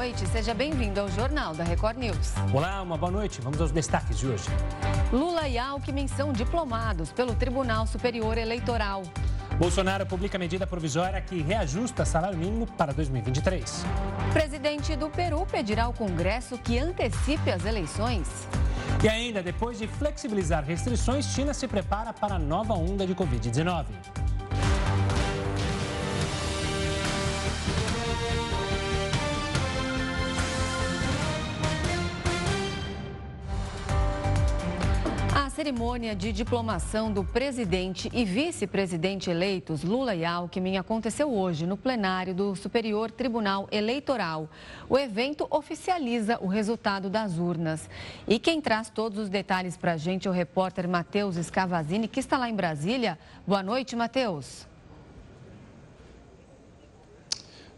noite, seja bem-vindo ao Jornal da Record News. Olá, uma boa noite. Vamos aos destaques de hoje. Lula e Alckmin são diplomados pelo Tribunal Superior Eleitoral. Bolsonaro publica medida provisória que reajusta salário mínimo para 2023. Presidente do Peru pedirá ao Congresso que antecipe as eleições. E ainda, depois de flexibilizar restrições, China se prepara para a nova onda de Covid-19. Cerimônia de diplomação do presidente e vice-presidente eleitos Lula e Alckmin aconteceu hoje no plenário do Superior Tribunal Eleitoral. O evento oficializa o resultado das urnas. E quem traz todos os detalhes para a gente é o repórter Matheus Scavazini, que está lá em Brasília. Boa noite, Matheus.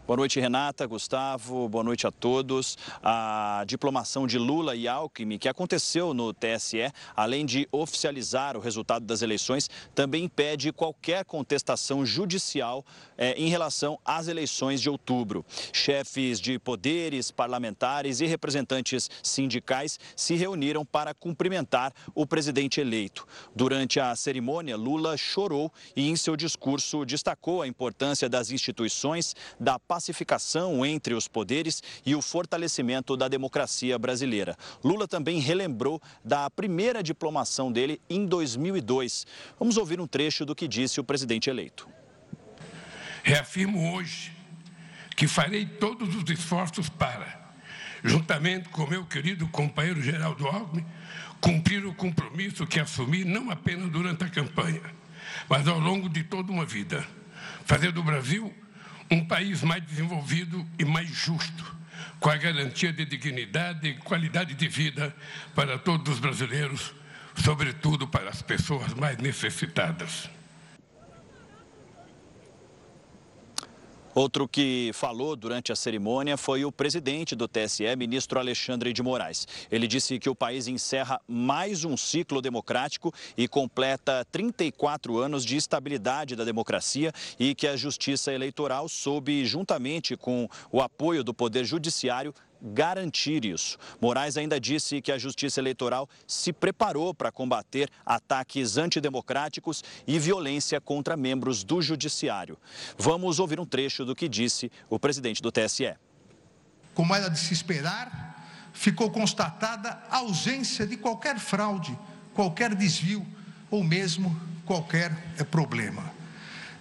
Boa noite, Renata, Gustavo, boa noite a todos. A diplomação de Lula e Alckmin, que aconteceu no TSE, além de oficializar o resultado das eleições, também impede qualquer contestação judicial eh, em relação às eleições de outubro. Chefes de poderes, parlamentares e representantes sindicais se reuniram para cumprimentar o presidente eleito. Durante a cerimônia, Lula chorou e, em seu discurso, destacou a importância das instituições, da pacificação entre os poderes e o fortalecimento da democracia brasileira. Lula também relembrou da primeira diplomação dele em 2002. Vamos ouvir um trecho do que disse o presidente eleito. Reafirmo hoje que farei todos os esforços para, juntamente com meu querido companheiro Geraldo Alckmin, cumprir o compromisso que assumi não apenas durante a campanha, mas ao longo de toda uma vida. Fazer do Brasil um país mais desenvolvido e mais justo, com a garantia de dignidade e qualidade de vida para todos os brasileiros, sobretudo para as pessoas mais necessitadas. Outro que falou durante a cerimônia foi o presidente do TSE, ministro Alexandre de Moraes. Ele disse que o país encerra mais um ciclo democrático e completa 34 anos de estabilidade da democracia e que a justiça eleitoral soube, juntamente com o apoio do Poder Judiciário, garantir isso. Moraes ainda disse que a Justiça Eleitoral se preparou para combater ataques antidemocráticos e violência contra membros do Judiciário. Vamos ouvir um trecho do que disse o presidente do TSE. Como era de se esperar, ficou constatada a ausência de qualquer fraude, qualquer desvio ou mesmo qualquer problema.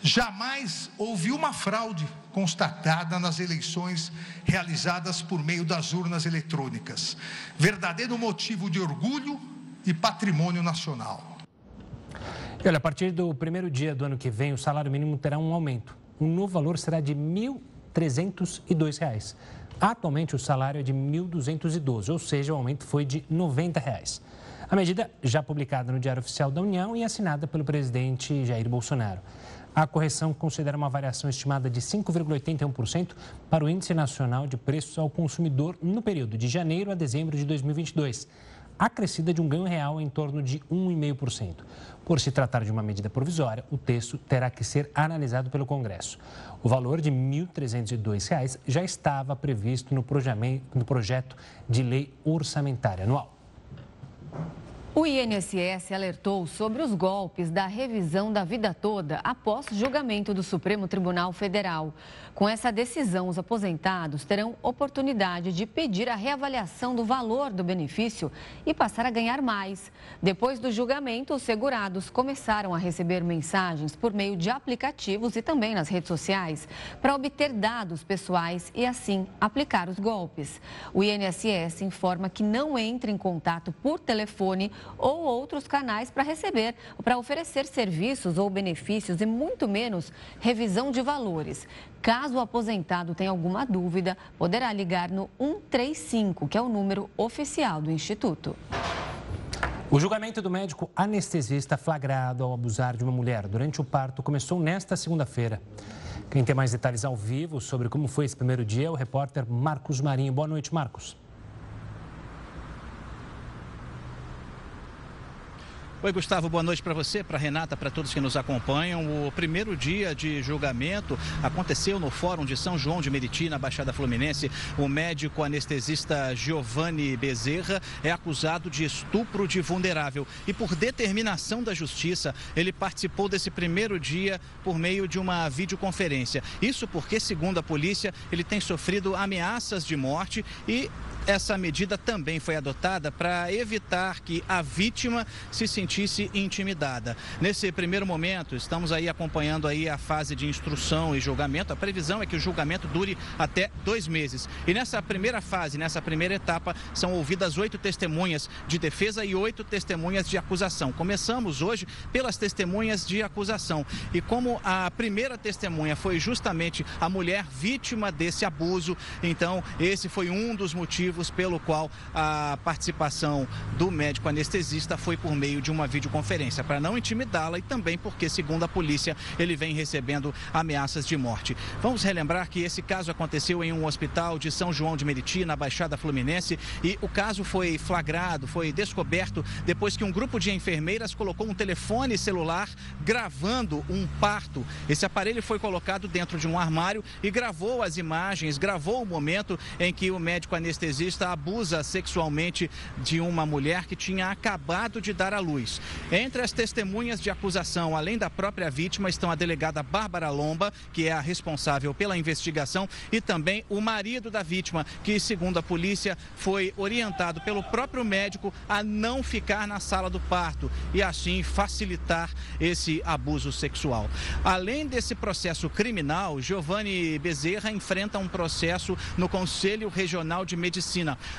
Jamais houve uma fraude constatada nas eleições realizadas por meio das urnas eletrônicas. Verdadeiro motivo de orgulho e patrimônio nacional. Olha, a partir do primeiro dia do ano que vem, o salário mínimo terá um aumento. O novo valor será de R$ 1.302. Atualmente, o salário é de R$ 1.212, ou seja, o aumento foi de 90 reais. A medida já publicada no Diário Oficial da União e assinada pelo presidente Jair Bolsonaro. A correção considera uma variação estimada de 5,81% para o Índice Nacional de Preços ao Consumidor no período de janeiro a dezembro de 2022, acrescida de um ganho real em torno de 1,5%. Por se tratar de uma medida provisória, o texto terá que ser analisado pelo Congresso. O valor de R$ 1.302 já estava previsto no projeto de lei orçamentária anual. O INSS alertou sobre os golpes da revisão da vida toda após julgamento do Supremo Tribunal Federal. Com essa decisão, os aposentados terão oportunidade de pedir a reavaliação do valor do benefício e passar a ganhar mais. Depois do julgamento, os segurados começaram a receber mensagens por meio de aplicativos e também nas redes sociais para obter dados pessoais e assim aplicar os golpes. O INSS informa que não entra em contato por telefone ou outros canais para receber, para oferecer serviços ou benefícios e muito menos revisão de valores. Caso o aposentado tenha alguma dúvida, poderá ligar no 135, que é o número oficial do Instituto. O julgamento do médico anestesista flagrado ao abusar de uma mulher durante o parto começou nesta segunda-feira. Quem tem mais detalhes ao vivo sobre como foi esse primeiro dia é o repórter Marcos Marinho. Boa noite, Marcos. Oi, Gustavo, boa noite para você, para Renata, para todos que nos acompanham. O primeiro dia de julgamento aconteceu no Fórum de São João de Meriti, na Baixada Fluminense. O médico anestesista Giovanni Bezerra é acusado de estupro de vulnerável e, por determinação da Justiça, ele participou desse primeiro dia por meio de uma videoconferência. Isso porque, segundo a polícia, ele tem sofrido ameaças de morte e essa medida também foi adotada para evitar que a vítima se sentisse intimidada. Nesse primeiro momento, estamos aí acompanhando aí a fase de instrução e julgamento. A previsão é que o julgamento dure até dois meses. E nessa primeira fase, nessa primeira etapa, são ouvidas oito testemunhas de defesa e oito testemunhas de acusação. Começamos hoje pelas testemunhas de acusação. E como a primeira testemunha foi justamente a mulher vítima desse abuso, então esse foi um dos motivos motivos pelo qual a participação do médico anestesista foi por meio de uma videoconferência, para não intimidá-la e também porque, segundo a polícia, ele vem recebendo ameaças de morte. Vamos relembrar que esse caso aconteceu em um hospital de São João de Meriti, na Baixada Fluminense, e o caso foi flagrado, foi descoberto depois que um grupo de enfermeiras colocou um telefone celular gravando um parto. Esse aparelho foi colocado dentro de um armário e gravou as imagens, gravou o momento em que o médico anestesista abusa sexualmente de uma mulher que tinha acabado de dar à luz. Entre as testemunhas de acusação, além da própria vítima, estão a delegada Bárbara Lomba, que é a responsável pela investigação, e também o marido da vítima, que, segundo a polícia, foi orientado pelo próprio médico a não ficar na sala do parto e assim facilitar esse abuso sexual. Além desse processo criminal, Giovanni Bezerra enfrenta um processo no Conselho Regional de Medicina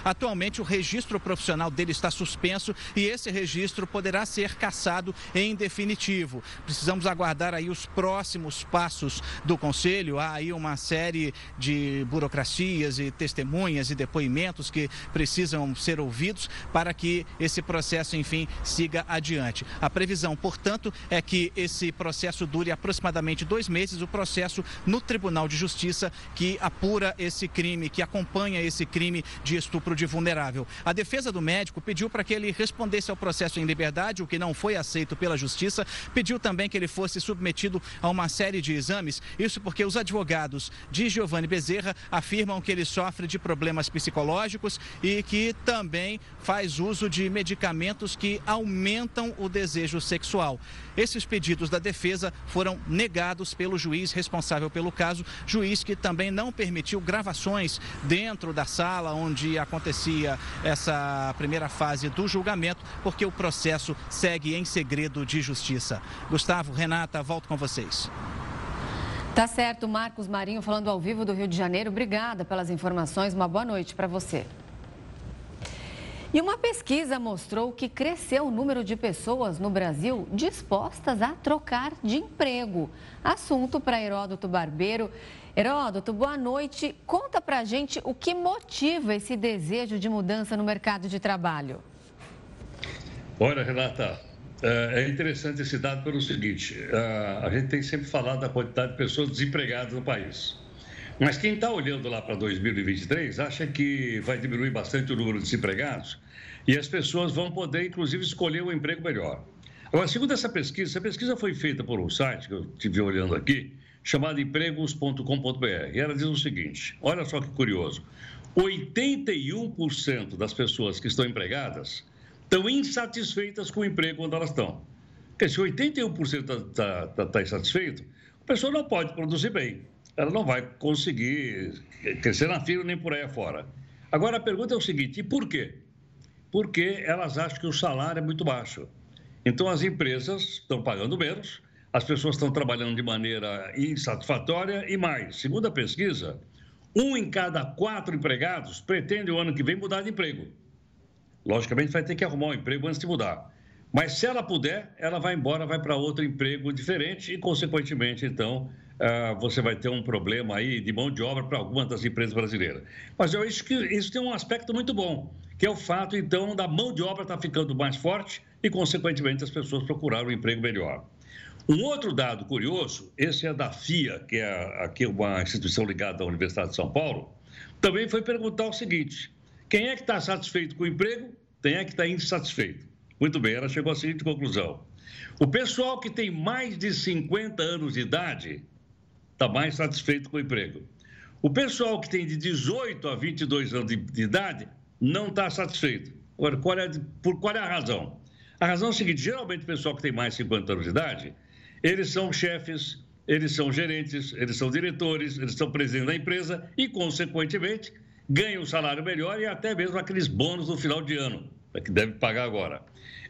Atualmente, o registro profissional dele está suspenso e esse registro poderá ser cassado em definitivo. Precisamos aguardar aí os próximos passos do Conselho. Há aí uma série de burocracias e testemunhas e depoimentos que precisam ser ouvidos para que esse processo, enfim, siga adiante. A previsão, portanto, é que esse processo dure aproximadamente dois meses o processo no Tribunal de Justiça que apura esse crime, que acompanha esse crime de estupro de vulnerável. A defesa do médico pediu para que ele respondesse ao processo em liberdade, o que não foi aceito pela justiça. Pediu também que ele fosse submetido a uma série de exames. Isso porque os advogados de Giovanni Bezerra afirmam que ele sofre de problemas psicológicos e que também faz uso de medicamentos que aumentam o desejo sexual. Esses pedidos da defesa foram negados pelo juiz responsável pelo caso, juiz que também não permitiu gravações dentro da sala onde acontecia essa primeira fase do julgamento, porque o processo segue em segredo de justiça. Gustavo, Renata, volto com vocês. Tá certo, Marcos Marinho falando ao vivo do Rio de Janeiro. Obrigada pelas informações. Uma boa noite para você. E uma pesquisa mostrou que cresceu o número de pessoas no Brasil dispostas a trocar de emprego. Assunto para Heródoto Barbeiro. Heródoto, boa noite. Conta pra gente o que motiva esse desejo de mudança no mercado de trabalho. Olha, Renata, é, é interessante esse dado pelo seguinte: é, a gente tem sempre falado da quantidade de pessoas desempregadas no país. Mas quem está olhando lá para 2023 acha que vai diminuir bastante o número de desempregados e as pessoas vão poder, inclusive, escolher um emprego melhor. Agora, segundo essa pesquisa, essa pesquisa foi feita por um site que eu estive olhando aqui, chamado empregos.com.br. E ela diz o seguinte: olha só que curioso. 81% das pessoas que estão empregadas estão insatisfeitas com o emprego onde elas estão. Porque se 81% está tá, tá, tá insatisfeito, a pessoa não pode produzir bem. Ela não vai conseguir crescer na fila nem por aí afora. Agora a pergunta é o seguinte: e por quê? Porque elas acham que o salário é muito baixo. Então as empresas estão pagando menos as pessoas estão trabalhando de maneira insatisfatória e mais. Segundo a pesquisa, um em cada quatro empregados pretende o ano que vem mudar de emprego. Logicamente, vai ter que arrumar um emprego antes de mudar. Mas se ela puder, ela vai embora, vai para outro emprego diferente e, consequentemente, então, ah, você vai ter um problema aí de mão de obra para algumas das empresas brasileiras. Mas eu acho que isso tem um aspecto muito bom, que é o fato, então, da mão de obra estar tá ficando mais forte e, consequentemente, as pessoas procurarem um emprego melhor. Um outro dado curioso, esse é da FIA, que é aqui uma instituição ligada à Universidade de São Paulo, também foi perguntar o seguinte: quem é que está satisfeito com o emprego? Quem é que está insatisfeito? Muito bem, ela chegou à seguinte conclusão. O pessoal que tem mais de 50 anos de idade está mais satisfeito com o emprego. O pessoal que tem de 18 a 22 anos de, de idade não está satisfeito. Agora, qual é, por qual é a razão? A razão é a seguinte: geralmente o pessoal que tem mais de 50 anos de idade, eles são chefes, eles são gerentes, eles são diretores, eles são presidentes da empresa e, consequentemente, ganham um salário melhor e até mesmo aqueles bônus no final de ano, que deve pagar agora.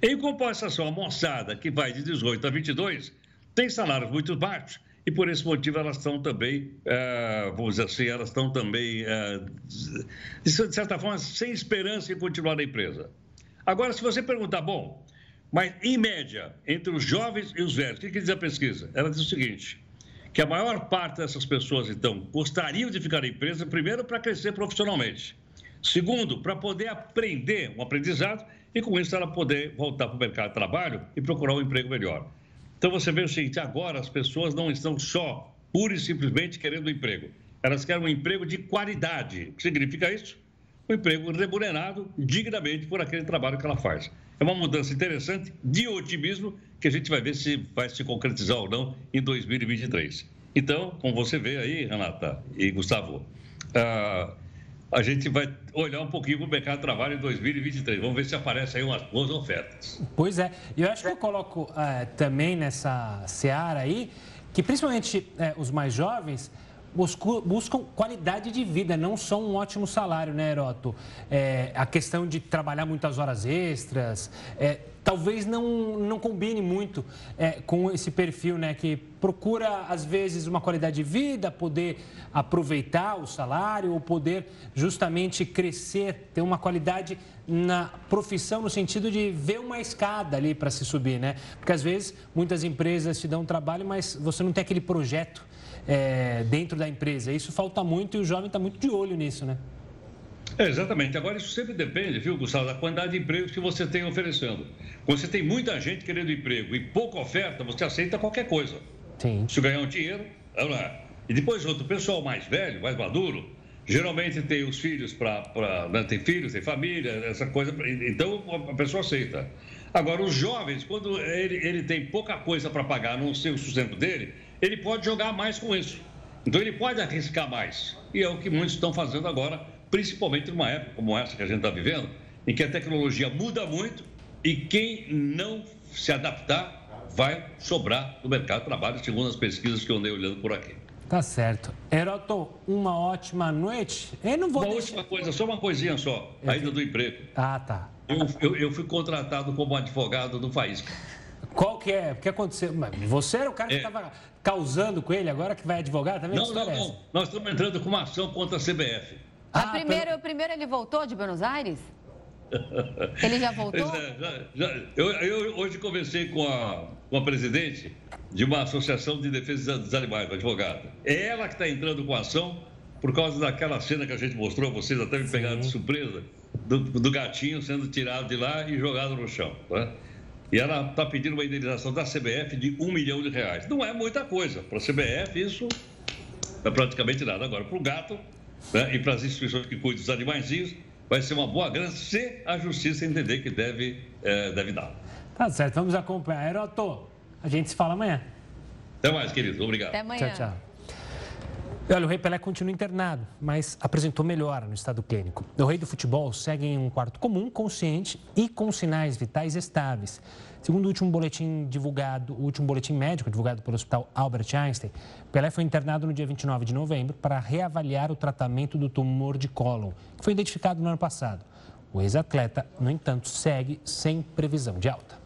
Em compensação, a moçada que vai de 18 a 22 tem salários muito baixos e por esse motivo elas estão também, é, vamos dizer assim, elas estão também, é, de certa forma, sem esperança em continuar na empresa. Agora, se você perguntar, bom, mas em média, entre os jovens e os velhos, o que, que diz a pesquisa? Ela diz o seguinte: que a maior parte dessas pessoas, então, gostariam de ficar na empresa, primeiro, para crescer profissionalmente. Segundo, para poder aprender um aprendizado e, com isso, ela poder voltar para o mercado de trabalho e procurar um emprego melhor. Então, você vê o seguinte: agora as pessoas não estão só, pura e simplesmente, querendo um emprego. Elas querem um emprego de qualidade. O que significa isso? Um emprego remunerado dignamente por aquele trabalho que ela faz. É uma mudança interessante de otimismo que a gente vai ver se vai se concretizar ou não em 2023. Então, como você vê aí, Renata e Gustavo, uh, a gente vai olhar um pouquinho para o mercado de trabalho em 2023. Vamos ver se aparecem aí umas boas ofertas. Pois é. E eu acho que eu coloco uh, também nessa seara aí que, principalmente uh, os mais jovens, buscam qualidade de vida, não só um ótimo salário, né, Heroto? É, a questão de trabalhar muitas horas extras, é, talvez não, não combine muito é, com esse perfil, né, que procura, às vezes, uma qualidade de vida, poder aproveitar o salário ou poder justamente crescer, ter uma qualidade na profissão, no sentido de ver uma escada ali para se subir, né? Porque, às vezes, muitas empresas te dão trabalho, mas você não tem aquele projeto é, dentro da empresa. Isso falta muito e o jovem está muito de olho nisso, né? É, exatamente. Agora, isso sempre depende, viu, Gustavo, da quantidade de empregos que você tem oferecendo. Quando você tem muita gente querendo emprego e pouca oferta, você aceita qualquer coisa. Sim. Se ganhar um dinheiro, vamos lá. E depois, outro pessoal mais velho, mais maduro, geralmente tem os filhos para. Né, tem filhos, tem família, essa coisa. Então, a pessoa aceita. Agora, os jovens, quando ele, ele tem pouca coisa para pagar, não sei o sustento dele, ele pode jogar mais com isso. Então ele pode arriscar mais. E é o que muitos estão fazendo agora, principalmente numa época como essa que a gente está vivendo, em que a tecnologia muda muito e quem não se adaptar vai sobrar no mercado de trabalho, segundo as pesquisas que eu andei olhando por aqui. Tá certo. Heroto, uma ótima noite. Eu não vou uma deixar... última coisa, só uma coisinha só, ainda do emprego. Ah, tá. Eu, eu, eu, fui contratado como advogado do Faísca. Qual que é? O que aconteceu? Você era o cara que estava é. causando com ele, agora que vai advogar também? Não, não, não. Nós estamos entrando com uma ação contra a CBF. Ah, primeiro, primeiro ele voltou de Buenos Aires? Ele já voltou? É, já, já. Eu, eu, hoje conversei com a, com a presidente de uma associação de defesa dos animais, advogada. É ela que está entrando com a ação por causa daquela cena que a gente mostrou, vocês até me pegaram de surpresa, do, do, gatinho sendo tirado de lá e jogado no chão. Tá? E ela está pedindo uma indenização da CBF de um milhão de reais. Não é muita coisa. Para a CBF, isso é praticamente nada. Agora, para o gato né, e para as instituições que cuidam dos animaizinhos, vai ser uma boa grana se a justiça entender que deve, é, deve dar. Tá certo, vamos acompanhar. Heroto, a gente se fala amanhã. Até mais, querido. Obrigado. Até amanhã. Tchau, tchau. Olha, o Rei Pelé continua internado, mas apresentou melhora no estado clínico. O Rei do Futebol segue em um quarto comum, consciente e com sinais vitais estáveis. Segundo o último boletim divulgado, o último boletim médico divulgado pelo Hospital Albert Einstein, Pelé foi internado no dia 29 de novembro para reavaliar o tratamento do tumor de cólon, que foi identificado no ano passado. O ex-atleta, no entanto, segue sem previsão de alta.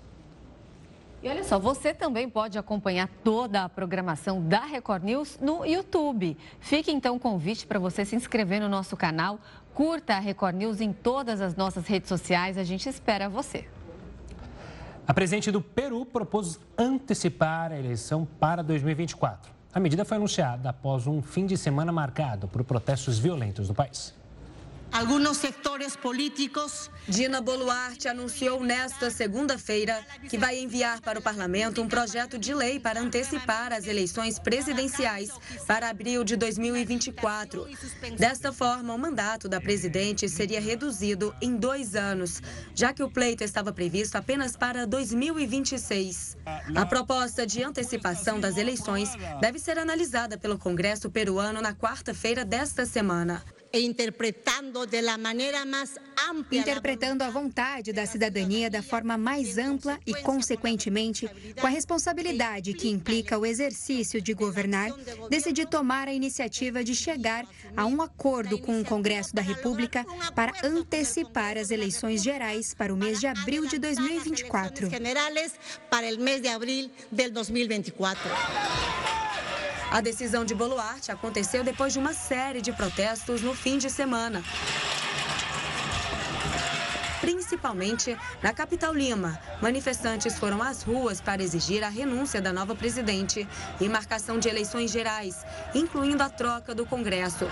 E olha só, você também pode acompanhar toda a programação da Record News no YouTube. Fique então o convite para você se inscrever no nosso canal, curta a Record News em todas as nossas redes sociais. A gente espera você. A presidente do Peru propôs antecipar a eleição para 2024. A medida foi anunciada após um fim de semana marcado por protestos violentos no país. Alguns setores políticos. Dina Boluarte anunciou nesta segunda-feira que vai enviar para o parlamento um projeto de lei para antecipar as eleições presidenciais para abril de 2024. Desta forma, o mandato da presidente seria reduzido em dois anos, já que o pleito estava previsto apenas para 2026. A proposta de antecipação das eleições deve ser analisada pelo Congresso peruano na quarta-feira desta semana interpretando de la maneira mais ampla. Interpretando a vontade da cidadania da forma mais ampla e, consequentemente, com a responsabilidade que implica o exercício de governar, decidi tomar a iniciativa de chegar a um acordo com o Congresso da República para antecipar as eleições gerais para o mês de abril de 2024. A decisão de Boluarte aconteceu depois de uma série de protestos no fim de semana. Principalmente na capital Lima, manifestantes foram às ruas para exigir a renúncia da nova presidente e marcação de eleições gerais, incluindo a troca do Congresso.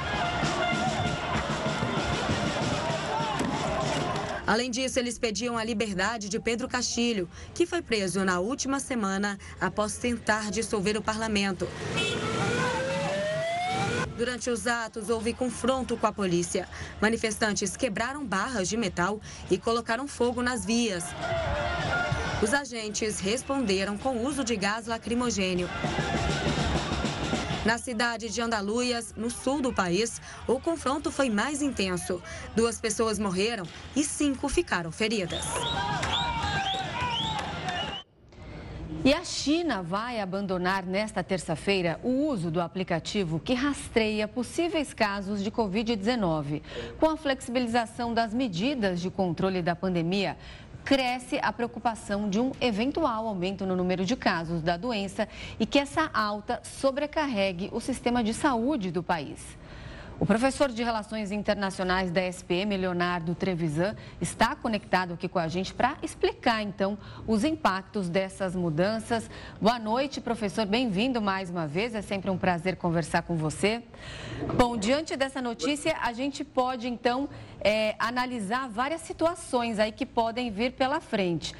Além disso, eles pediam a liberdade de Pedro Castilho, que foi preso na última semana após tentar dissolver o parlamento. Durante os atos, houve confronto com a polícia. Manifestantes quebraram barras de metal e colocaram fogo nas vias. Os agentes responderam com uso de gás lacrimogênio. Na cidade de Andaluias, no sul do país, o confronto foi mais intenso. Duas pessoas morreram e cinco ficaram feridas. E a China vai abandonar nesta terça-feira o uso do aplicativo que rastreia possíveis casos de Covid-19. Com a flexibilização das medidas de controle da pandemia, cresce a preocupação de um eventual aumento no número de casos da doença e que essa alta sobrecarregue o sistema de saúde do país. O professor de Relações Internacionais da SPM, Leonardo Trevisan, está conectado aqui com a gente para explicar, então, os impactos dessas mudanças. Boa noite, professor. Bem-vindo mais uma vez. É sempre um prazer conversar com você. Bom, diante dessa notícia, a gente pode, então, é, analisar várias situações aí que podem vir pela frente.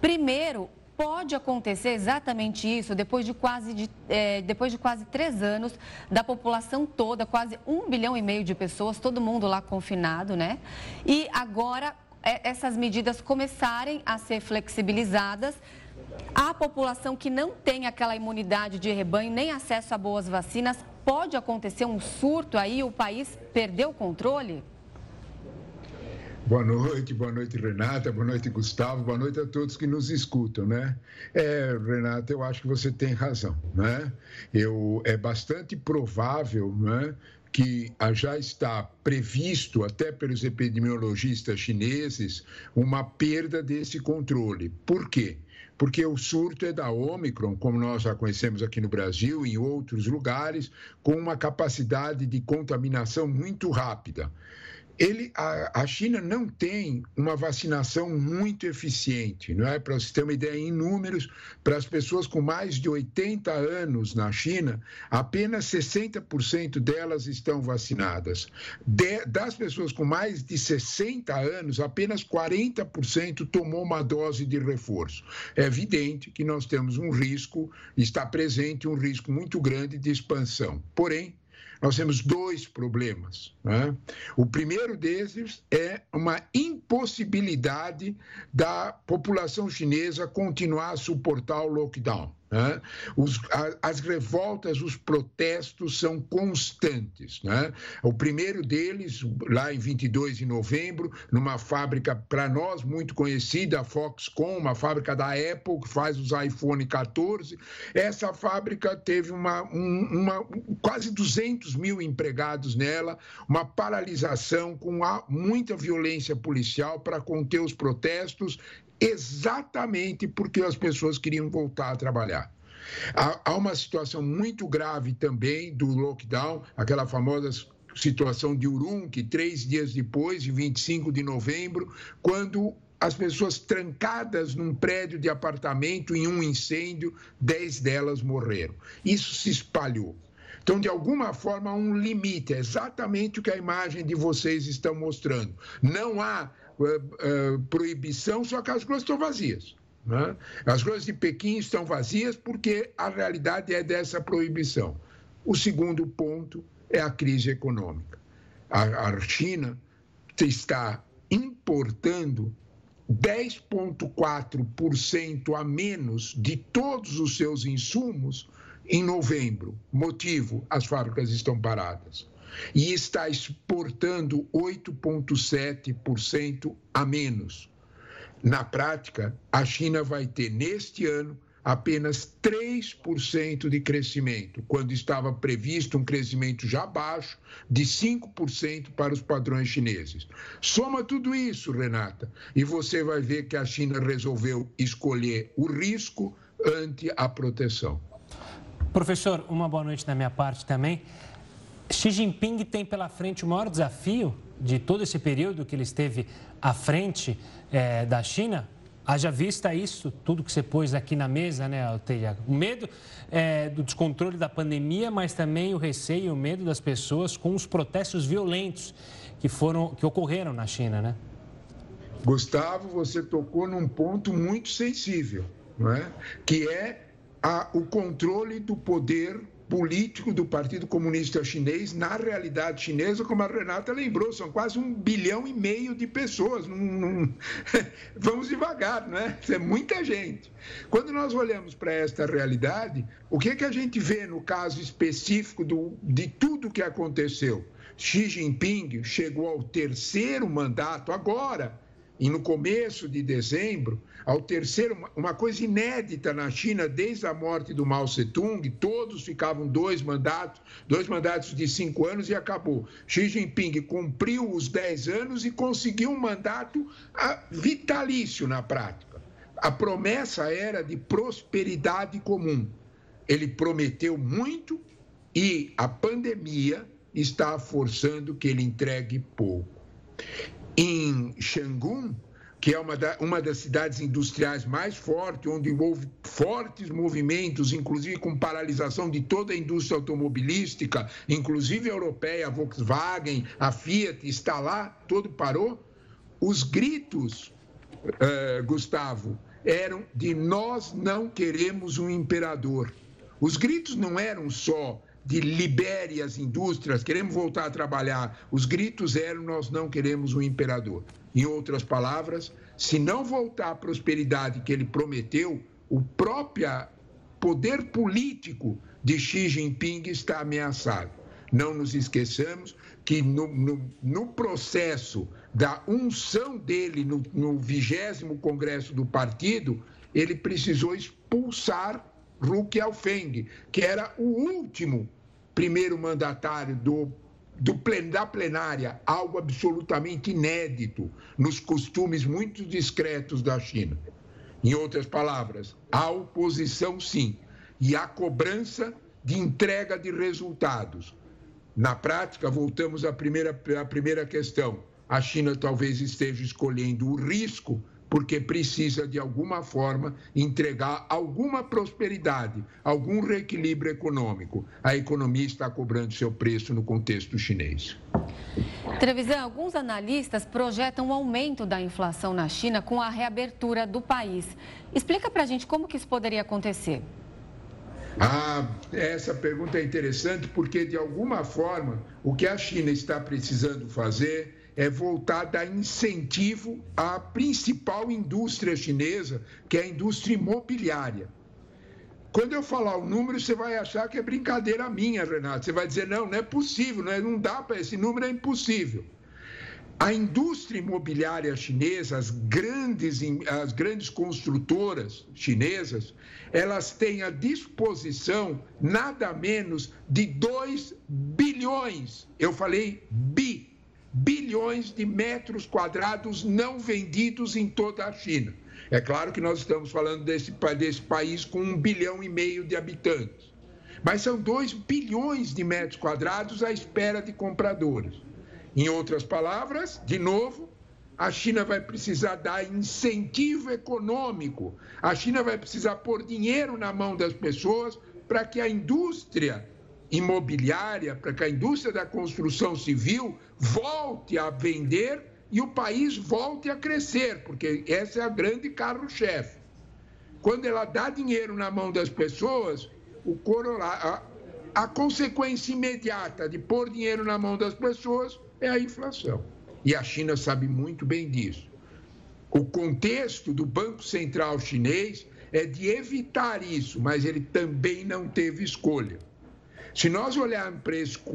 Primeiro, pode acontecer exatamente isso depois de quase, de, é, depois de quase três anos da população toda, quase um bilhão e meio de pessoas, todo mundo lá confinado, né? E agora é, essas medidas começarem a ser flexibilizadas. A população que não tem aquela imunidade de rebanho nem acesso a boas vacinas, pode acontecer um surto aí, o país perdeu o controle? Boa noite, boa noite, Renata, boa noite, Gustavo, boa noite a todos que nos escutam, né? É, Renata, eu acho que você tem razão, né? Eu, é bastante provável, né? que já está previsto, até pelos epidemiologistas chineses, uma perda desse controle. Por quê? Porque o surto é da Omicron, como nós já conhecemos aqui no Brasil e em outros lugares, com uma capacidade de contaminação muito rápida ele, a, a, China não tem uma vacinação muito eficiente, não é? Para você ter uma ideia, em números, para as pessoas com mais de 80 anos na China, apenas 60% delas estão vacinadas. De, das pessoas com mais de 60 anos, apenas 40% tomou uma dose de reforço. É evidente que nós temos um risco, está presente um risco muito grande de expansão. Porém, nós temos dois problemas. Né? O primeiro desses é uma impossibilidade da população chinesa continuar a suportar o lockdown. Né? Os, a, as revoltas, os protestos são constantes. Né? O primeiro deles, lá em 22 de novembro, numa fábrica para nós muito conhecida, a Foxconn, uma fábrica da Apple que faz os iPhone 14. Essa fábrica teve uma, um, uma quase 200 mil empregados nela, uma paralisação com a, muita violência policial para conter os protestos exatamente porque as pessoas queriam voltar a trabalhar. Há, uma situação muito grave também do lockdown, aquela famosa situação de Urumqi, três dias depois, de 25 de novembro, quando as pessoas trancadas num prédio de apartamento em um incêndio, dez delas morreram. Isso se espalhou. Então, de alguma forma, há um limite, é exatamente o que a imagem de vocês estão mostrando. Não há uh, uh, proibição, só que as ruas estão vazias. Né? As ruas de Pequim estão vazias porque a realidade é dessa proibição. O segundo ponto é a crise econômica. A, a China está importando 10,4% a menos de todos os seus insumos em novembro. Motivo: as fábricas estão paradas. E está exportando 8,7% a menos. Na prática, a China vai ter neste ano apenas 3% de crescimento, quando estava previsto um crescimento já baixo de 5% para os padrões chineses. Soma tudo isso, Renata, e você vai ver que a China resolveu escolher o risco ante a proteção. Professor, uma boa noite da minha parte também. Xi Jinping tem pela frente o maior desafio de todo esse período que ele esteve à frente é, da China, Haja vista isso, tudo que você pôs aqui na mesa, né, Alteia? O medo é, do descontrole da pandemia, mas também o receio e o medo das pessoas com os protestos violentos que, foram, que ocorreram na China, né? Gustavo, você tocou num ponto muito sensível, não é? que é a, o controle do poder político do Partido Comunista Chinês na realidade chinesa, como a Renata lembrou, são quase um bilhão e meio de pessoas. Vamos devagar, né? É muita gente. Quando nós olhamos para esta realidade, o que, é que a gente vê no caso específico do, de tudo que aconteceu? Xi Jinping chegou ao terceiro mandato agora e no começo de dezembro, ao terceiro, uma coisa inédita na China, desde a morte do Mao Tse-tung, todos ficavam dois mandatos, dois mandatos de cinco anos e acabou. Xi Jinping cumpriu os dez anos e conseguiu um mandato ah, vitalício na prática. A promessa era de prosperidade comum. Ele prometeu muito e a pandemia está forçando que ele entregue pouco em Xangun, que é uma, da, uma das cidades industriais mais fortes, onde houve fortes movimentos, inclusive com paralisação de toda a indústria automobilística, inclusive a europeia, a Volkswagen, a Fiat, está lá, todo parou. Os gritos, uh, Gustavo, eram de nós não queremos um imperador. Os gritos não eram só de libere as indústrias, queremos voltar a trabalhar. Os gritos eram: nós não queremos um imperador. Em outras palavras, se não voltar a prosperidade que ele prometeu, o próprio poder político de Xi Jinping está ameaçado. Não nos esqueçamos que no, no, no processo da unção dele no vigésimo congresso do partido, ele precisou expulsar Hu Qiaofeng, que era o último primeiro mandatário do, do plen, da plenária, algo absolutamente inédito nos costumes muito discretos da China. Em outras palavras, a oposição sim, e a cobrança de entrega de resultados. Na prática, voltamos à primeira, à primeira questão. A China talvez esteja escolhendo o risco porque precisa, de alguma forma, entregar alguma prosperidade, algum reequilíbrio econômico. A economia está cobrando seu preço no contexto chinês. Trevisan, alguns analistas projetam um aumento da inflação na China com a reabertura do país. Explica para a gente como que isso poderia acontecer. Ah, essa pergunta é interessante porque, de alguma forma, o que a China está precisando fazer é voltada a incentivo à principal indústria chinesa, que é a indústria imobiliária. Quando eu falar o número, você vai achar que é brincadeira minha, Renato. Você vai dizer, não, não é possível, não, é, não dá para, esse número é impossível. A indústria imobiliária chinesa, as grandes, as grandes construtoras chinesas, elas têm à disposição nada menos de 2 bilhões, eu falei bi, bilhões de metros quadrados não vendidos em toda a China. É claro que nós estamos falando desse, desse país com um bilhão e meio de habitantes. Mas são dois bilhões de metros quadrados à espera de compradores. Em outras palavras, de novo, a China vai precisar dar incentivo econômico, a China vai precisar pôr dinheiro na mão das pessoas para que a indústria imobiliária, para que a indústria da construção civil volte a vender e o país volte a crescer, porque essa é a grande carro-chefe. Quando ela dá dinheiro na mão das pessoas, o a, a consequência imediata de pôr dinheiro na mão das pessoas é a inflação. E a China sabe muito bem disso. O contexto do Banco Central chinês é de evitar isso, mas ele também não teve escolha. Se nós olharmos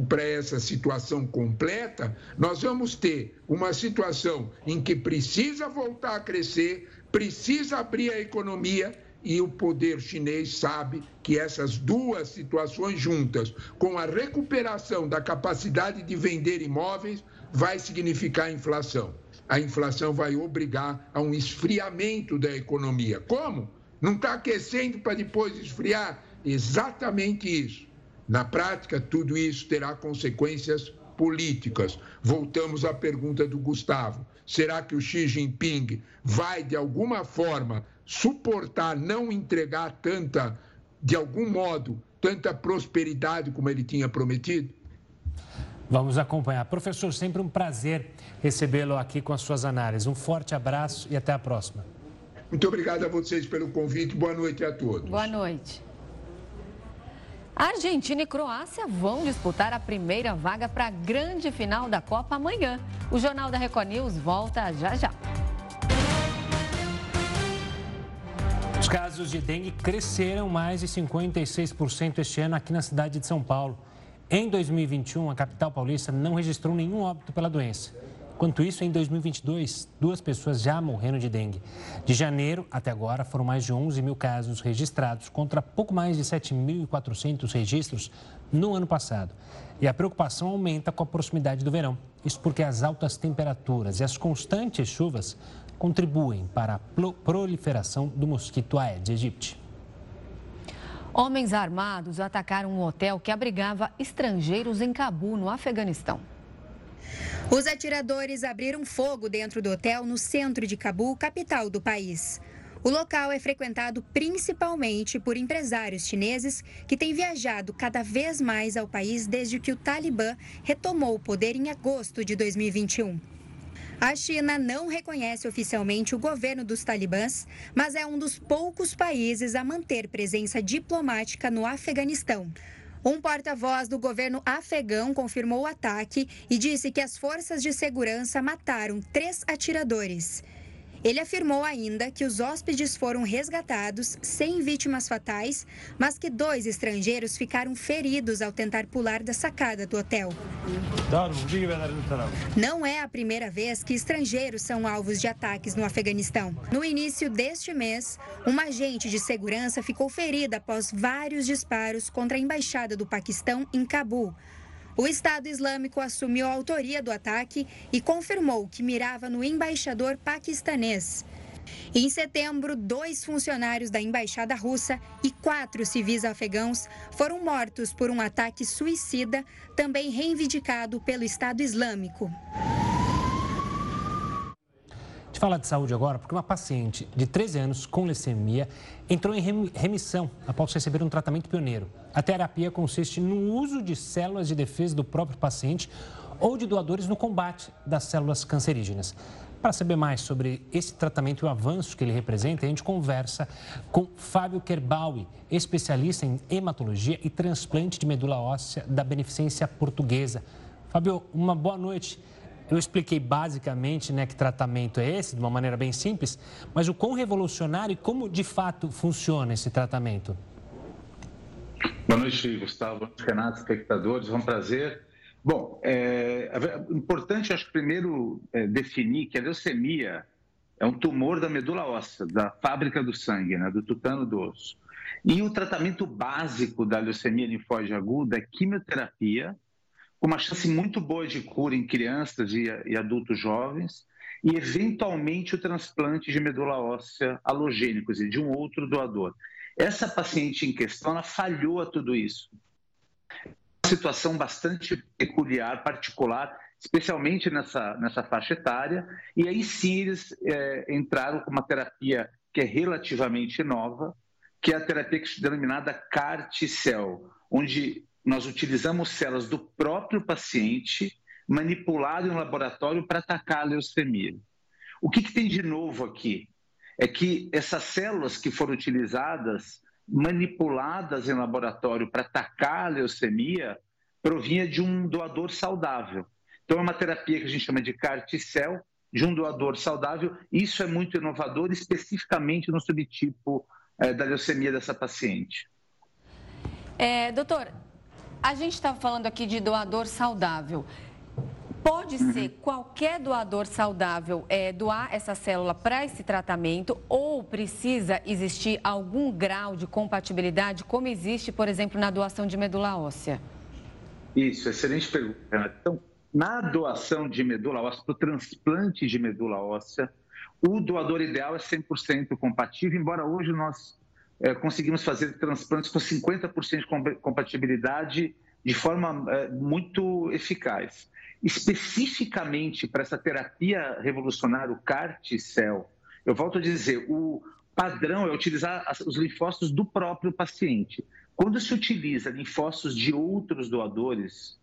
para essa situação completa, nós vamos ter uma situação em que precisa voltar a crescer, precisa abrir a economia e o poder chinês sabe que essas duas situações juntas, com a recuperação da capacidade de vender imóveis, vai significar inflação. A inflação vai obrigar a um esfriamento da economia. Como? Não está aquecendo para depois esfriar? Exatamente isso. Na prática, tudo isso terá consequências políticas. Voltamos à pergunta do Gustavo: será que o Xi Jinping vai, de alguma forma, suportar não entregar tanta, de algum modo, tanta prosperidade como ele tinha prometido? Vamos acompanhar. Professor, sempre um prazer recebê-lo aqui com as suas análises. Um forte abraço e até a próxima. Muito obrigado a vocês pelo convite. Boa noite a todos. Boa noite. Argentina e Croácia vão disputar a primeira vaga para a grande final da Copa amanhã. O Jornal da Record News volta já já. Os casos de dengue cresceram mais de 56% este ano aqui na cidade de São Paulo. Em 2021, a capital paulista não registrou nenhum óbito pela doença. Enquanto isso, em 2022, duas pessoas já morreram de dengue. De janeiro até agora, foram mais de 11 mil casos registrados, contra pouco mais de 7.400 registros no ano passado. E a preocupação aumenta com a proximidade do verão. Isso porque as altas temperaturas e as constantes chuvas contribuem para a proliferação do mosquito Aedes aegypti. Homens armados atacaram um hotel que abrigava estrangeiros em Cabu, no Afeganistão. Os atiradores abriram fogo dentro do hotel no centro de Cabul, capital do país. O local é frequentado principalmente por empresários chineses que têm viajado cada vez mais ao país desde que o Talibã retomou o poder em agosto de 2021. A China não reconhece oficialmente o governo dos talibãs, mas é um dos poucos países a manter presença diplomática no Afeganistão. Um porta-voz do governo afegão confirmou o ataque e disse que as forças de segurança mataram três atiradores. Ele afirmou ainda que os hóspedes foram resgatados sem vítimas fatais, mas que dois estrangeiros ficaram feridos ao tentar pular da sacada do hotel. Não é a primeira vez que estrangeiros são alvos de ataques no Afeganistão. No início deste mês, uma agente de segurança ficou ferida após vários disparos contra a embaixada do Paquistão em Cabul. O Estado Islâmico assumiu a autoria do ataque e confirmou que mirava no embaixador paquistanês. Em setembro, dois funcionários da embaixada russa e quatro civis afegãos foram mortos por um ataque suicida, também reivindicado pelo Estado Islâmico falar de saúde agora porque uma paciente de 13 anos com leucemia entrou em remissão após receber um tratamento pioneiro. A terapia consiste no uso de células de defesa do próprio paciente ou de doadores no combate das células cancerígenas. Para saber mais sobre esse tratamento e o avanço que ele representa, a gente conversa com Fábio Kerbaui, especialista em hematologia e transplante de medula óssea da Beneficência Portuguesa. Fábio, uma boa noite. Eu expliquei basicamente né, que tratamento é esse, de uma maneira bem simples, mas o quão revolucionário e como de fato funciona esse tratamento? Boa noite, Gustavo, Renato, espectadores, é um prazer. Bom, é, é importante, acho que primeiro é, definir que a leucemia é um tumor da medula óssea, da fábrica do sangue, né, do tutano do osso. E o tratamento básico da leucemia linfóide aguda é quimioterapia uma chance muito boa de cura em crianças e, e adultos jovens, e eventualmente o transplante de medula óssea halogênico, de um outro doador. Essa paciente em questão, ela falhou a tudo isso. Uma situação bastante peculiar, particular, especialmente nessa, nessa faixa etária, e aí sim eles é, entraram com uma terapia que é relativamente nova, que é a terapia é denominada CAR-T-cell, onde nós utilizamos células do próprio paciente manipulado em um laboratório para atacar a leucemia. O que, que tem de novo aqui? É que essas células que foram utilizadas, manipuladas em laboratório para atacar a leucemia, provinha de um doador saudável. Então, é uma terapia que a gente chama de CAR-T-cell, de um doador saudável. Isso é muito inovador, especificamente no subtipo é, da leucemia dessa paciente. É, doutor, a gente estava falando aqui de doador saudável. Pode uhum. ser qualquer doador saudável é, doar essa célula para esse tratamento ou precisa existir algum grau de compatibilidade, como existe, por exemplo, na doação de medula óssea? Isso, excelente pergunta. Então, na doação de medula óssea, para o transplante de medula óssea, o doador ideal é 100% compatível, embora hoje nós é, conseguimos fazer transplantes com 50% de compatibilidade de forma é, muito eficaz. Especificamente para essa terapia revolucionária, o CAR-T-cell, eu volto a dizer, o padrão é utilizar os linfócitos do próprio paciente. Quando se utiliza linfócitos de outros doadores,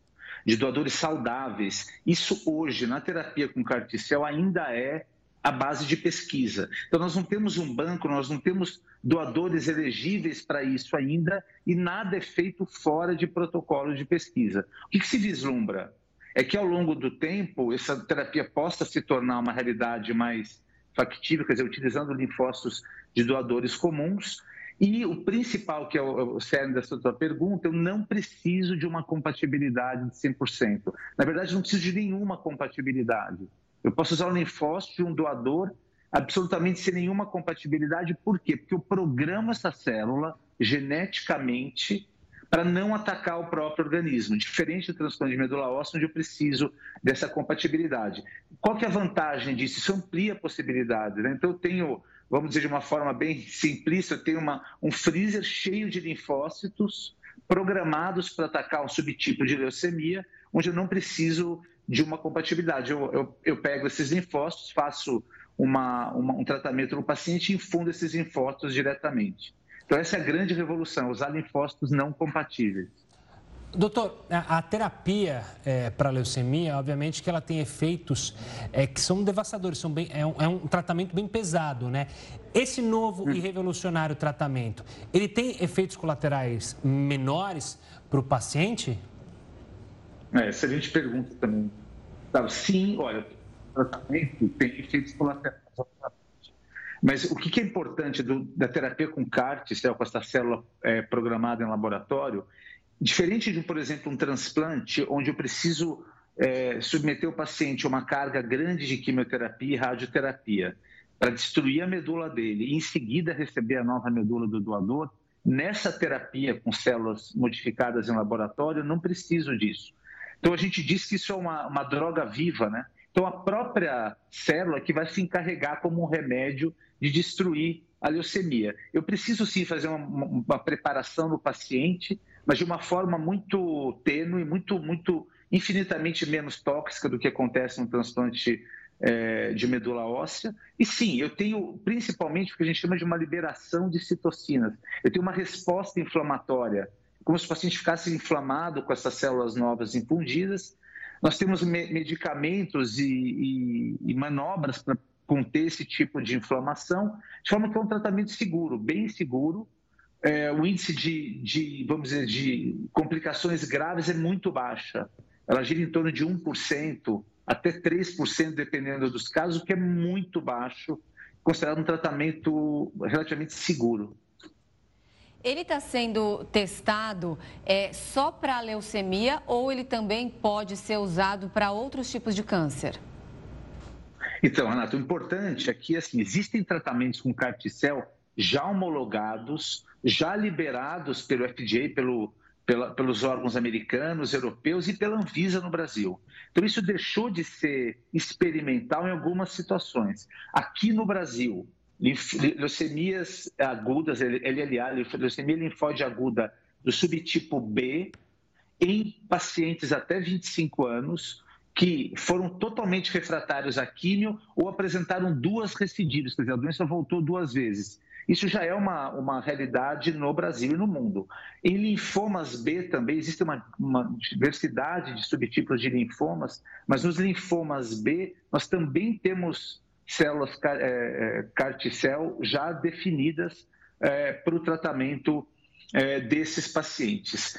de doadores saudáveis, isso hoje, na terapia com CAR-T-cell, ainda é a base de pesquisa. Então, nós não temos um banco, nós não temos doadores elegíveis para isso ainda e nada é feito fora de protocolo de pesquisa. O que, que se vislumbra? É que ao longo do tempo, essa terapia possa se tornar uma realidade mais factível, quer dizer, utilizando linfócitos de doadores comuns. E o principal, que é o cerne dessa tua pergunta, eu não preciso de uma compatibilidade de 100%. Na verdade, não preciso de nenhuma compatibilidade. Eu posso usar o linfócito de um doador absolutamente sem nenhuma compatibilidade. Por quê? Porque eu programo essa célula geneticamente para não atacar o próprio organismo, diferente do transplante de medula óssea, onde eu preciso dessa compatibilidade. Qual que é a vantagem disso? Isso amplia a possibilidade. Né? Então, eu tenho, vamos dizer de uma forma bem simplista, eu tenho uma, um freezer cheio de linfócitos programados para atacar um subtipo de leucemia, onde eu não preciso de uma compatibilidade. Eu, eu, eu pego esses linfócitos, faço uma, uma, um tratamento no paciente e infundo esses linfócitos diretamente. Então, essa é a grande revolução, usar linfócitos não compatíveis. Doutor, a, terapia é, para leucemia, obviamente que ela tem efeitos é, que são devastadores, são bem, é, um, é, um, tratamento bem pesado, né? Esse novo hum. e revolucionário tratamento, ele tem efeitos colaterais menores para o paciente? É, excelente pergunta também. Sim, olha, o tratamento tem efeitos colaterais. Mas o que é importante do, da terapia com CAR-T, com essa célula é, programada em laboratório, diferente de, por exemplo, um transplante, onde eu preciso é, submeter o paciente a uma carga grande de quimioterapia e radioterapia para destruir a medula dele e em seguida receber a nova medula do doador, nessa terapia com células modificadas em laboratório, não preciso disso. Então a gente diz que isso é uma, uma droga viva, né? Então, a própria célula que vai se encarregar como um remédio de destruir a leucemia. Eu preciso sim fazer uma, uma preparação no paciente, mas de uma forma muito tênue, muito, muito infinitamente menos tóxica do que acontece no transplante é, de medula óssea. E sim, eu tenho principalmente o que a gente chama de uma liberação de citocinas. Eu tenho uma resposta inflamatória, como se o paciente ficasse inflamado com essas células novas infundidas nós temos medicamentos e, e, e manobras para conter esse tipo de inflamação, de forma que é um tratamento seguro, bem seguro. É, o índice de, de, vamos dizer, de complicações graves é muito baixa. Ela gira em torno de 1%, até 3%, dependendo dos casos, o que é muito baixo, considerado um tratamento relativamente seguro. Ele está sendo testado é, só para leucemia ou ele também pode ser usado para outros tipos de câncer? Então, Renato, o importante é que assim, existem tratamentos com CAR-T-cell já homologados, já liberados pelo FDA, pelo, pela, pelos órgãos americanos, europeus e pela Anvisa no Brasil. Então, isso deixou de ser experimental em algumas situações. Aqui no Brasil, leucemias agudas, LLA, leucemia linfóide aguda do subtipo B, em pacientes até 25 anos, que foram totalmente refratários à químio ou apresentaram duas recidivas, quer dizer, a doença voltou duas vezes. Isso já é uma, uma realidade no Brasil e no mundo. Em linfomas B também existe uma, uma diversidade de subtipos de linfomas, mas nos linfomas B nós também temos células é, carticel já definidas é, para o tratamento é, desses pacientes.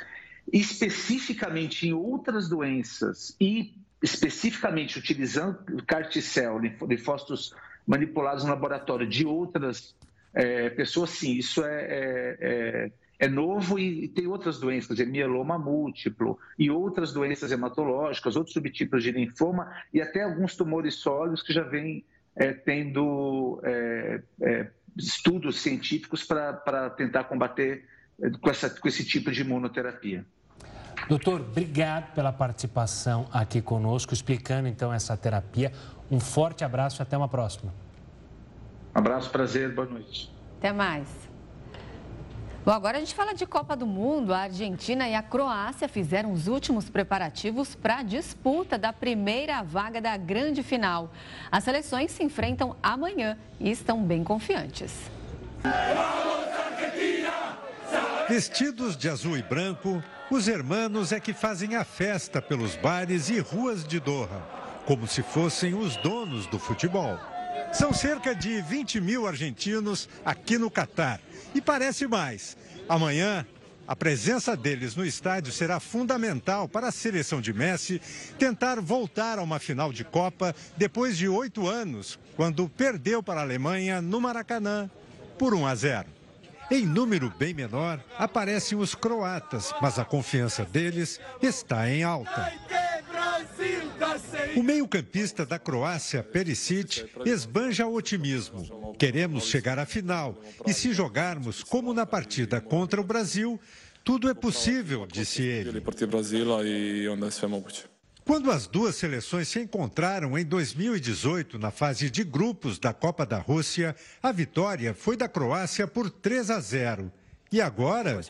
Especificamente em outras doenças e especificamente utilizando carticel, linfócitos manipulados no laboratório de outras é, pessoas, sim, isso é, é, é, é novo e, tem outras doenças, é mieloma múltiplo e outras doenças hematológicas, outros subtipos de linfoma e até alguns tumores sólidos que já vêm é, tendo é, é, estudos científicos para tentar combater com, essa, com esse tipo de imunoterapia. Doutor, obrigado pela participação aqui conosco, explicando então essa terapia. Um forte abraço e até uma próxima. Abraço, prazer, boa noite. Até mais. Bom, agora a gente fala de Copa do Mundo. A Argentina e a Croácia fizeram os últimos preparativos para a disputa da primeira vaga da grande final. As seleções se enfrentam amanhã e estão bem confiantes. Vestidos de azul e branco, os hermanos é que fazem a festa pelos bares e ruas de Doha, como se fossem os donos do futebol. São cerca de 20 mil argentinos aqui no Catar. E parece mais. Amanhã, a presença deles no estádio será fundamental para a seleção de Messi tentar voltar a uma final de Copa depois de oito anos, quando perdeu para a Alemanha no Maracanã por 1 a 0. Em número bem menor, aparecem os croatas, mas a confiança deles está em alta. O meio-campista da Croácia, Perisic, esbanja otimismo. Queremos chegar à final e se jogarmos como na partida contra o Brasil, tudo é possível, disse ele. Quando as duas seleções se encontraram em 2018 na fase de grupos da Copa da Rússia, a vitória foi da Croácia por 3 a 0. E agora,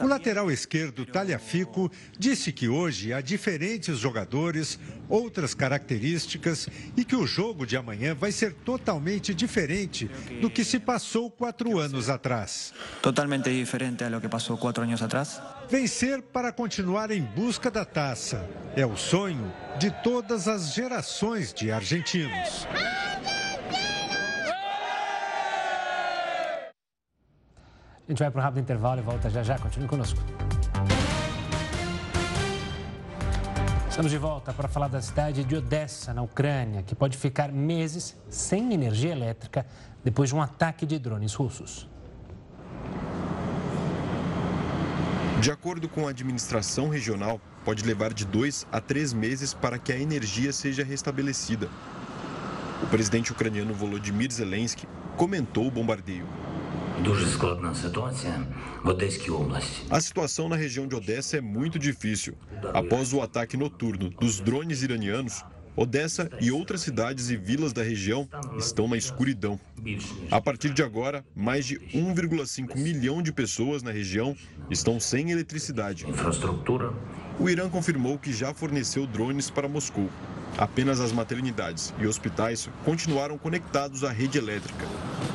o lateral esquerdo Talhafico disse que hoje há diferentes jogadores, outras características e que o jogo de amanhã vai ser totalmente diferente do que se passou quatro anos atrás. Totalmente diferente a lo que passou quatro anos atrás. Vencer para continuar em busca da taça é o sonho de todas as gerações de argentinos. A gente vai para um rápido intervalo e volta já já. Continue conosco. Estamos de volta para falar da cidade de Odessa, na Ucrânia, que pode ficar meses sem energia elétrica depois de um ataque de drones russos. De acordo com a administração regional, pode levar de dois a três meses para que a energia seja restabelecida. O presidente ucraniano Volodymyr Zelensky comentou o bombardeio. A situação na região de Odessa é muito difícil. Após o ataque noturno dos drones iranianos, Odessa e outras cidades e vilas da região estão na escuridão. A partir de agora, mais de 1,5 milhão de pessoas na região estão sem eletricidade. O Irã confirmou que já forneceu drones para Moscou. Apenas as maternidades e hospitais continuaram conectados à rede elétrica.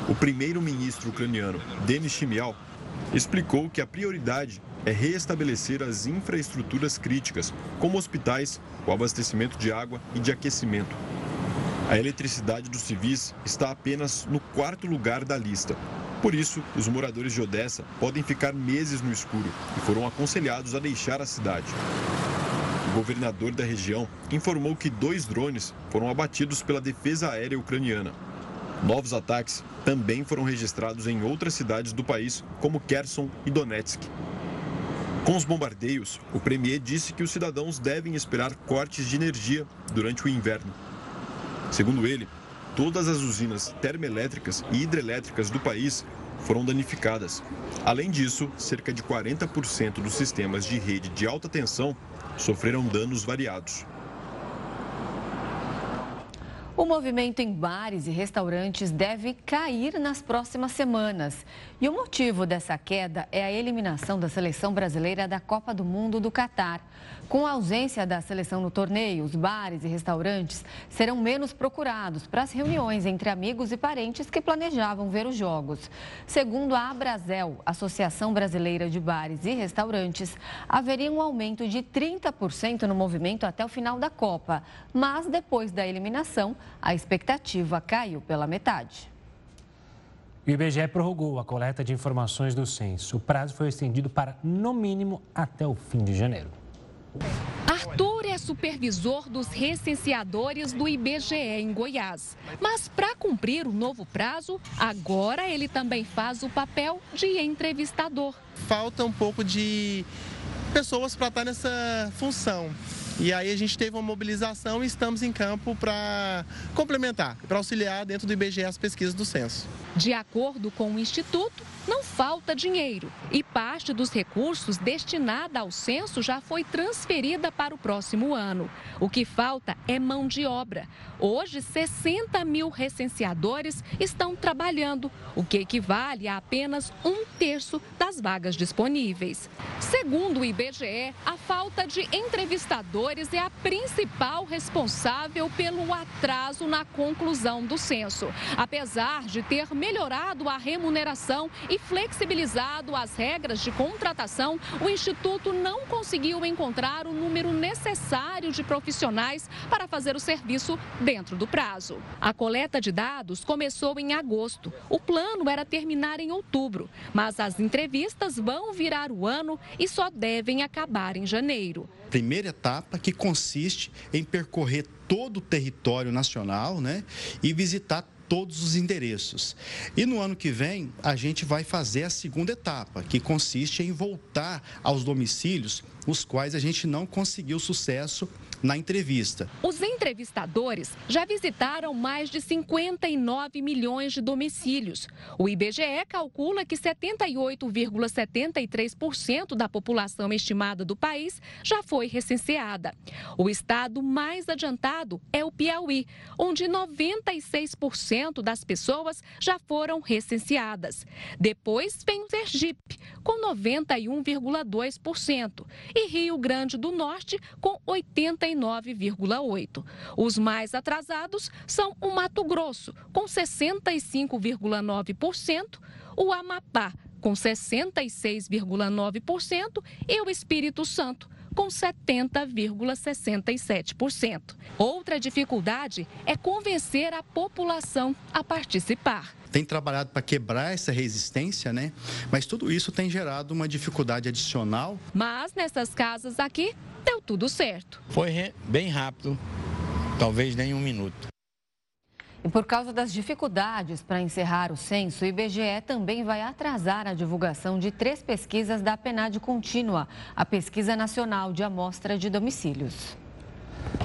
O primeiro-ministro ucraniano, Denis Shimial, explicou que a prioridade é reestabelecer as infraestruturas críticas, como hospitais, o abastecimento de água e de aquecimento. A eletricidade dos civis está apenas no quarto lugar da lista. Por isso, os moradores de Odessa podem ficar meses no escuro e foram aconselhados a deixar a cidade. O governador da região informou que dois drones foram abatidos pela defesa aérea ucraniana. Novos ataques também foram registrados em outras cidades do país, como Kherson e Donetsk. Com os bombardeios, o premier disse que os cidadãos devem esperar cortes de energia durante o inverno. Segundo ele, todas as usinas termoelétricas e hidrelétricas do país foram danificadas. Além disso, cerca de 40% dos sistemas de rede de alta tensão sofreram danos variados. O movimento em bares e restaurantes deve cair nas próximas semanas. E o motivo dessa queda é a eliminação da seleção brasileira da Copa do Mundo do Catar. Com a ausência da seleção no torneio, os bares e restaurantes serão menos procurados para as reuniões entre amigos e parentes que planejavam ver os jogos. Segundo a Abrazel, Associação Brasileira de Bares e Restaurantes, haveria um aumento de 30% no movimento até o final da Copa, mas depois da eliminação, a expectativa caiu pela metade. O IBGE prorrogou a coleta de informações do censo. O prazo foi estendido para, no mínimo, até o fim de janeiro. Arthur é supervisor dos recenseadores do IBGE em Goiás. Mas para cumprir o novo prazo, agora ele também faz o papel de entrevistador. Falta um pouco de pessoas para estar nessa função. E aí a gente teve uma mobilização e estamos em campo para complementar, para auxiliar dentro do IBGE as pesquisas do censo. De acordo com o Instituto, não falta dinheiro e parte dos recursos destinada ao censo já foi transferida para o próximo ano. O que falta é mão de obra. Hoje, 60 mil recenseadores estão trabalhando, o que equivale a apenas um terço das vagas disponíveis. Segundo o IBGE, a falta de entrevistadores é a principal responsável pelo atraso na conclusão do censo. Apesar de ter melhorado a remuneração e e flexibilizado as regras de contratação, o Instituto não conseguiu encontrar o número necessário de profissionais para fazer o serviço dentro do prazo. A coleta de dados começou em agosto. O plano era terminar em outubro, mas as entrevistas vão virar o ano e só devem acabar em janeiro. Primeira etapa que consiste em percorrer todo o território nacional né, e visitar todos os endereços. E no ano que vem, a gente vai fazer a segunda etapa, que consiste em voltar aos domicílios os quais a gente não conseguiu sucesso na entrevista. Os entrevistadores já visitaram mais de 59 milhões de domicílios. O IBGE calcula que 78,73% da população estimada do país já foi recenseada. O estado mais adiantado é o Piauí, onde 96% das pessoas já foram recenseadas. Depois vem o Sergipe, com 91,2%, e Rio Grande do Norte, com 89%. 69,8%. Os mais atrasados são o Mato Grosso, com 65,9%, o Amapá, com 66,9% e o Espírito Santo, com 70,67%. Outra dificuldade é convencer a população a participar. Tem trabalhado para quebrar essa resistência, né? Mas tudo isso tem gerado uma dificuldade adicional. Mas nessas casas aqui, deu tudo certo. Foi bem rápido, talvez nem um minuto. E por causa das dificuldades para encerrar o censo, o IBGE também vai atrasar a divulgação de três pesquisas da PNAD contínua, a Pesquisa Nacional de Amostra de Domicílios.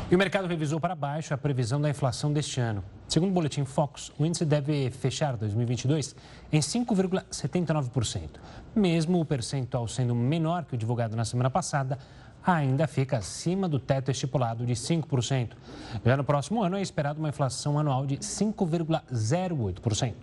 E o mercado revisou para baixo a previsão da inflação deste ano. Segundo o boletim Focus, o índice deve fechar 2022 em 5,79%. Mesmo o percentual sendo menor que o divulgado na semana passada, ainda fica acima do teto estipulado de 5%. Já no próximo ano é esperado uma inflação anual de 5,08%.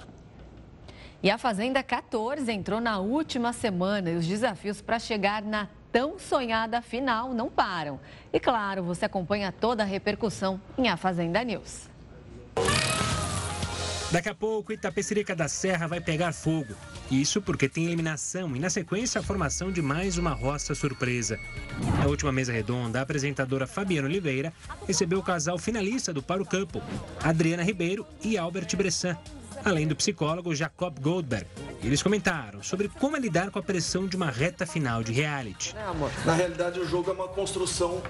E a Fazenda 14 entrou na última semana e os desafios para chegar na tão sonhada final não param. E claro, você acompanha toda a repercussão em A Fazenda News. Daqui a pouco, Itapecerica da Serra vai pegar fogo. Isso porque tem eliminação e, na sequência, a formação de mais uma roça surpresa. Na última mesa redonda, a apresentadora Fabiana Oliveira recebeu o casal finalista do Paro Campo, Adriana Ribeiro e Albert Bressan, além do psicólogo Jacob Goldberg. Eles comentaram sobre como é lidar com a pressão de uma reta final de reality. Na realidade, o jogo é uma construção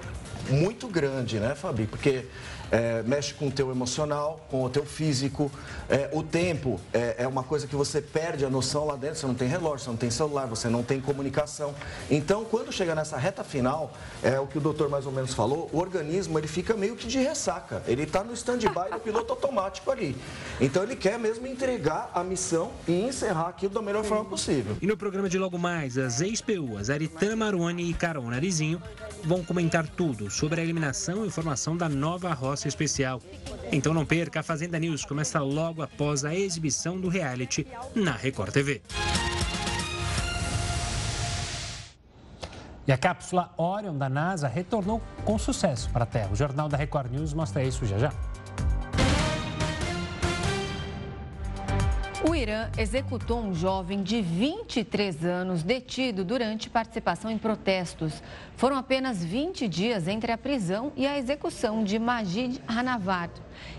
muito grande, né, Fabi? Porque é, mexe com o teu emocional, com o teu físico. É, o tempo é, é, uma coisa que você perde a noção lá dentro. Você não tem relógio, você não tem celular, você não tem comunicação. Então, quando chega nessa reta final, é o que o doutor mais ou menos falou, o organismo ele fica meio que de ressaca. Ele está no stand-by no piloto automático ali. Então, ele quer mesmo entregar a missão e encerrar aquilo da melhor forma possível. E no programa de logo mais, as ex-PUs Aritana Maroni e Carol Narizinho vão comentar tudo sobre a eliminação e formação da nova roça especial. Então não perca, a Fazenda News começa logo após a exibição do reality na Record TV. E a cápsula Orion da NASA retornou com sucesso para a Terra. O Jornal da Record News mostra isso já já. O Irã executou um jovem de 23 anos detido durante participação em protestos. Foram apenas 20 dias entre a prisão e a execução de Majid Hanavad.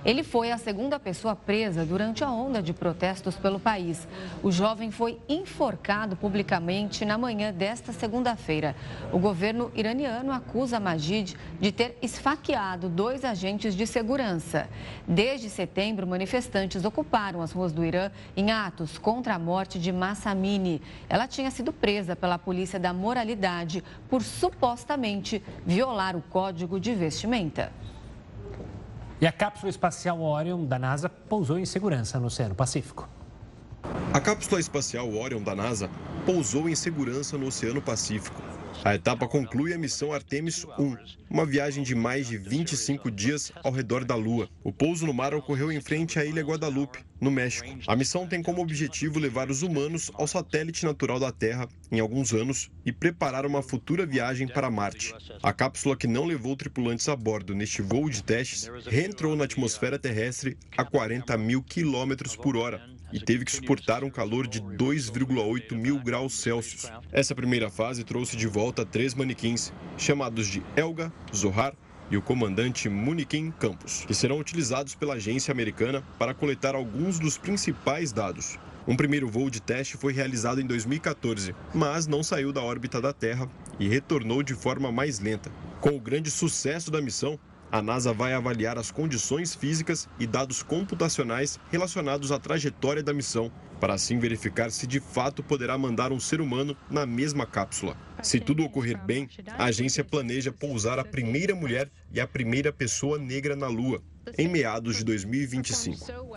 Ele foi a segunda pessoa presa durante a onda de protestos pelo país. O jovem foi enforcado publicamente na manhã desta segunda-feira. O governo iraniano acusa Majid de ter esfaqueado dois agentes de segurança. Desde setembro, manifestantes ocuparam as ruas do Irã em atos contra a morte de Massa Amini. Ela tinha sido presa pela polícia da moralidade por supostamente violar o código de vestimenta. E a cápsula espacial Orion da NASA pousou em segurança no Oceano Pacífico. A cápsula espacial Orion da NASA pousou em segurança no Oceano Pacífico. A etapa conclui a missão Artemis 1, uma viagem de mais de 25 dias ao redor da Lua. O pouso no mar ocorreu em frente à Ilha Guadalupe, no México. A missão tem como objetivo levar os humanos ao satélite natural da Terra em alguns anos e preparar uma futura viagem para Marte. A cápsula que não levou tripulantes a bordo neste voo de testes reentrou na atmosfera terrestre a 40 mil quilômetros por hora e teve que suportar um calor de 2,8 mil graus Celsius. Essa primeira fase trouxe de volta três manequins, chamados de Elga, Zohar e o comandante Muniquim Campos, que serão utilizados pela agência americana para coletar alguns dos principais dados. Um primeiro voo de teste foi realizado em 2014, mas não saiu da órbita da Terra e retornou de forma mais lenta. Com o grande sucesso da missão, a NASA vai avaliar as condições físicas e dados computacionais relacionados à trajetória da missão, para assim verificar se de fato poderá mandar um ser humano na mesma cápsula. Se tudo ocorrer bem, a agência planeja pousar a primeira mulher e a primeira pessoa negra na Lua, em meados de 2025.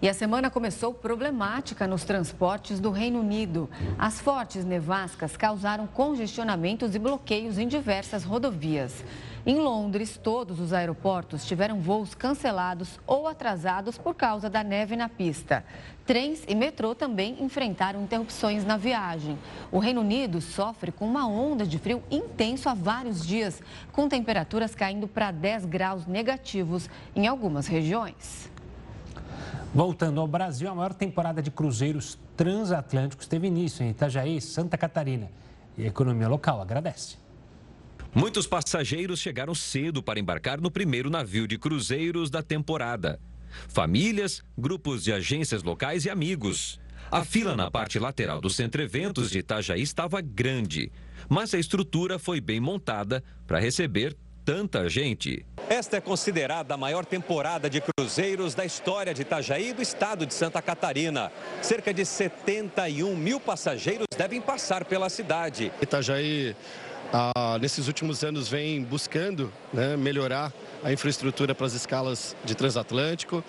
E a semana começou problemática nos transportes do Reino Unido. As fortes nevascas causaram congestionamentos e bloqueios em diversas rodovias. Em Londres, todos os aeroportos tiveram voos cancelados ou atrasados por causa da neve na pista. Trens e metrô também enfrentaram interrupções na viagem. O Reino Unido sofre com uma onda de frio intenso há vários dias, com temperaturas caindo para 10 graus negativos em algumas regiões. Voltando ao Brasil, a maior temporada de cruzeiros transatlânticos teve início em Itajaí, Santa Catarina. E a economia local agradece. Muitos passageiros chegaram cedo para embarcar no primeiro navio de cruzeiros da temporada. Famílias, grupos de agências locais e amigos. A fila na parte lateral do Centro Eventos de Itajaí estava grande, mas a estrutura foi bem montada para receber tanta gente. Esta é considerada a maior temporada de cruzeiros da história de Itajaí e do estado de Santa Catarina. Cerca de 71 mil passageiros devem passar pela cidade. Itajaí ah, nesses últimos anos vem buscando né, melhorar a infraestrutura para as escalas de transatlântico.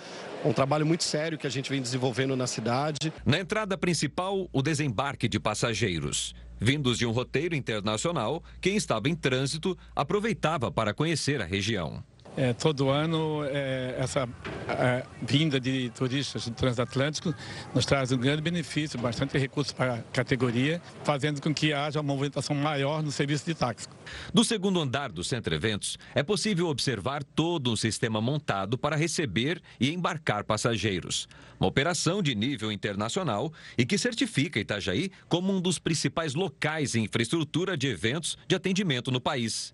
Um trabalho muito sério que a gente vem desenvolvendo na cidade. Na entrada principal, o desembarque de passageiros. Vindos de um roteiro internacional, quem estava em trânsito aproveitava para conhecer a região. É, todo ano, é, essa é, vinda de turistas do transatlântico nos traz um grande benefício, bastante recursos para a categoria, fazendo com que haja uma movimentação maior no serviço de táxi. Do segundo andar do Centro Eventos, é possível observar todo um sistema montado para receber e embarcar passageiros. Uma operação de nível internacional e que certifica Itajaí como um dos principais locais em infraestrutura de eventos de atendimento no país.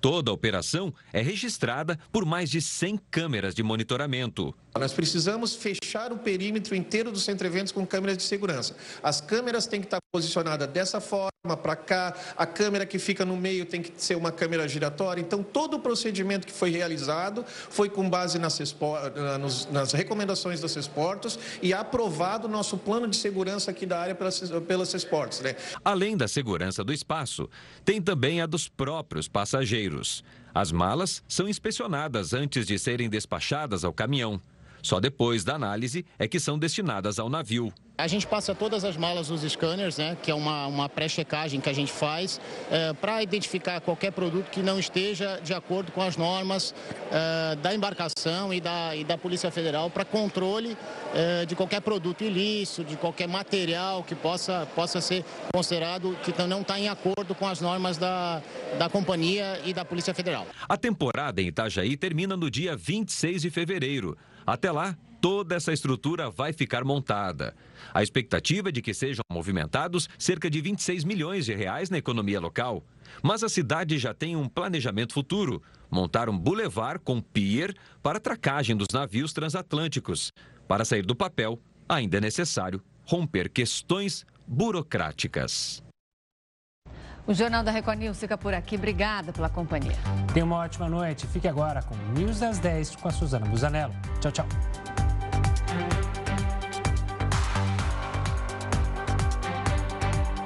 Toda a operação é registrada por mais de 100 câmeras de monitoramento. Nós precisamos fechar o perímetro inteiro do centro eventos com câmeras de segurança. As câmeras têm que estar posicionadas dessa forma, para cá, a câmera que fica no meio tem que ser uma câmera giratória. Então, todo o procedimento que foi realizado foi com base nas, nas recomendações das Cesportos e aprovado o nosso plano de segurança aqui da área pelas, pelas Cesportos. Né? Além da segurança do espaço, tem também a dos próprios passageiros. As malas são inspecionadas antes de serem despachadas ao caminhão. Só depois da análise é que são destinadas ao navio. A gente passa todas as malas nos scanners, né, que é uma, uma pré-checagem que a gente faz é, para identificar qualquer produto que não esteja de acordo com as normas é, da embarcação e da, e da Polícia Federal para controle é, de qualquer produto ilícito, de qualquer material que possa, possa ser considerado que não está em acordo com as normas da, da companhia e da Polícia Federal. A temporada em Itajaí termina no dia 26 de fevereiro. Até lá, toda essa estrutura vai ficar montada. A expectativa é de que sejam movimentados cerca de 26 milhões de reais na economia local. Mas a cidade já tem um planejamento futuro: montar um bulevar com pier para tracagem dos navios transatlânticos. Para sair do papel, ainda é necessário romper questões burocráticas. O Jornal da Record News fica por aqui. Obrigada pela companhia. Tenha uma ótima noite. Fique agora com News das 10 com a Suzana Busanello. Tchau, tchau.